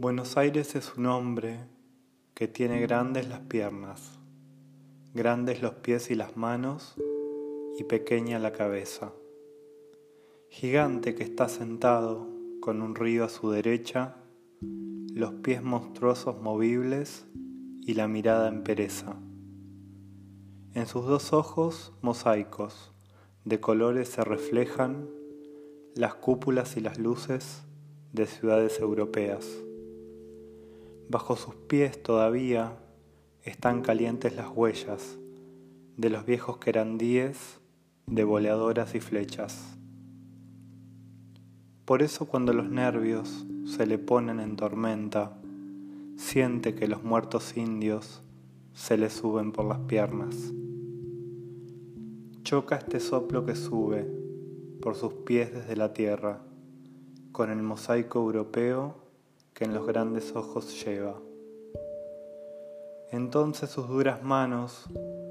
Buenos Aires es un hombre que tiene grandes las piernas, grandes los pies y las manos y pequeña la cabeza. Gigante que está sentado con un río a su derecha, los pies monstruosos movibles y la mirada en pereza. En sus dos ojos mosaicos de colores se reflejan las cúpulas y las luces de ciudades europeas. Bajo sus pies todavía están calientes las huellas de los viejos querandíes de boleadoras y flechas. Por eso cuando los nervios se le ponen en tormenta, siente que los muertos indios se le suben por las piernas. Choca este soplo que sube por sus pies desde la tierra con el mosaico europeo que en los grandes ojos lleva. Entonces sus duras manos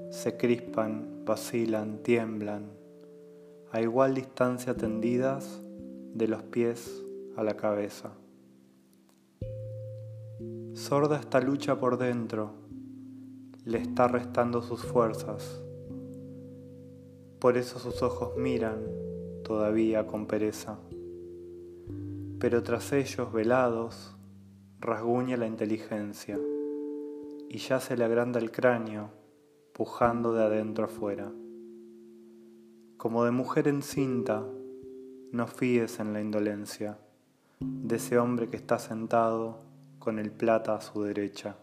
se crispan, vacilan, tiemblan, a igual distancia tendidas de los pies a la cabeza. Sorda esta lucha por dentro, le está restando sus fuerzas. Por eso sus ojos miran todavía con pereza. Pero tras ellos, velados, rasguña la inteligencia y ya se le agranda el cráneo, pujando de adentro afuera. Como de mujer encinta, no fíes en la indolencia de ese hombre que está sentado con el plata a su derecha.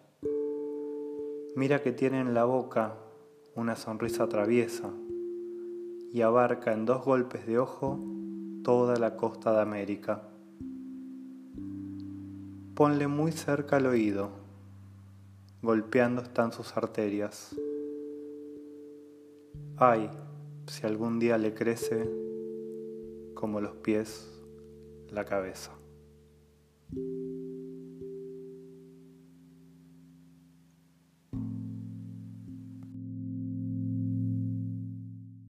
Mira que tiene en la boca una sonrisa traviesa y abarca en dos golpes de ojo toda la costa de América. Ponle muy cerca al oído, golpeando están sus arterias. Ay, si algún día le crece como los pies la cabeza.